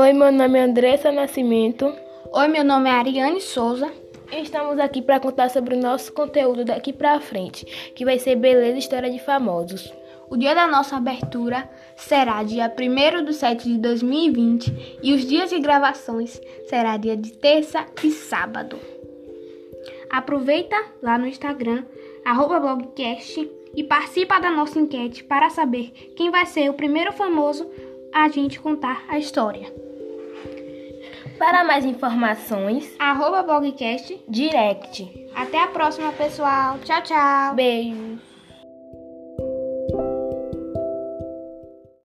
Oi, meu nome é Andressa Nascimento. Oi, meu nome é Ariane Souza. Estamos aqui para contar sobre o nosso conteúdo daqui para frente, que vai ser Beleza e História de Famosos. O dia da nossa abertura será dia 1 de 7 de 2020 e os dias de gravações será dia de terça e sábado. Aproveita lá no Instagram, blogcast e participa da nossa enquete para saber quem vai ser o primeiro famoso a gente contar a história. Para mais informações, arroba blogcast direct. Até a próxima, pessoal. Tchau, tchau. Beijos.